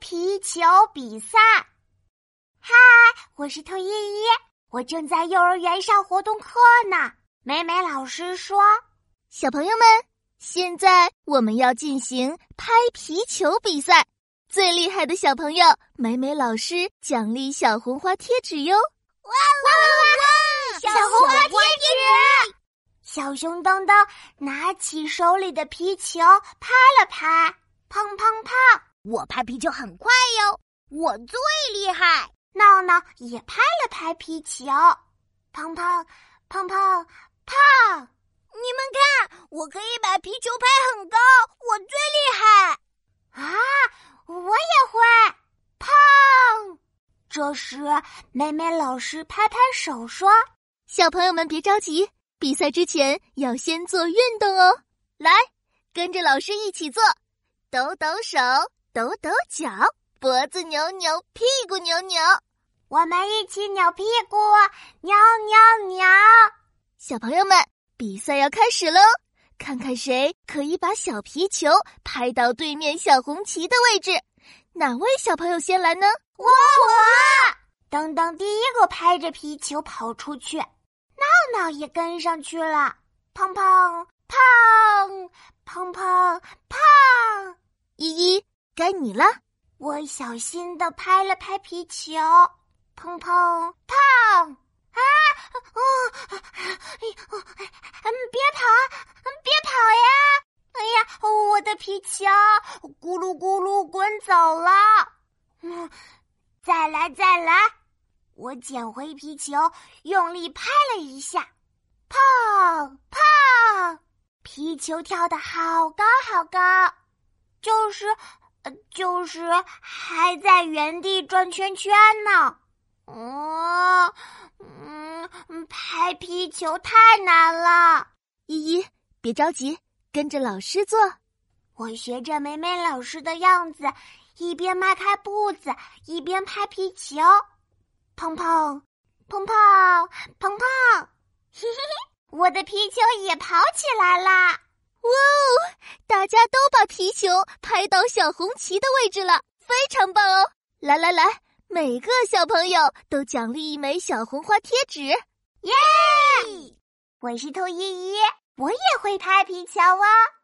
皮球比赛。嗨，我是兔依依，我正在幼儿园上活动课呢。美美老师说：“小朋友们，现在我们要进行拍皮球比赛，最厉害的小朋友，美美老师奖励小红花贴纸哟！”哇哇哇！哇小红花贴纸，小熊噔噔拿起手里的皮球拍了拍，砰砰砰！我拍皮球很快哟，我最厉害。闹闹也拍了拍皮球，砰砰砰砰。胖，你们看，我可以把皮球拍很高，我最厉害啊！我也会。胖，这时美美老师拍拍手说：“小朋友们别着急，比赛之前要先做运动哦。来，跟着老师一起做，抖抖手，抖抖脚，脖子扭扭，屁股扭扭，我们一起扭屁股，扭扭扭。”小朋友们，比赛要开始喽！看看谁可以把小皮球拍到对面小红旗的位置。哪位小朋友先来呢？我我，当当，第一个拍着皮球跑出去，闹闹也跟上去了。砰砰砰砰砰砰！依依，该你了。我小心的拍了拍皮球，砰砰砰。啊！哦，哎呦，嗯，别跑，别跑呀！哎呀，我的皮球咕噜咕噜滚走了。嗯，再来，再来！我捡回皮球，用力拍了一下，砰砰！皮球跳得好高好高，就是，就是还在原地转圈圈呢。哦。嗯，拍皮球太难了。依依，别着急，跟着老师做。我学着美美老师的样子，一边迈开步子，一边拍皮球。砰砰，砰砰，砰砰！嘿嘿嘿，我的皮球也跑起来啦！哇哦，大家都把皮球拍到小红旗的位置了，非常棒哦！来来来。每个小朋友都奖励一枚小红花贴纸，耶！我是兔依依，我也会拍皮球哦。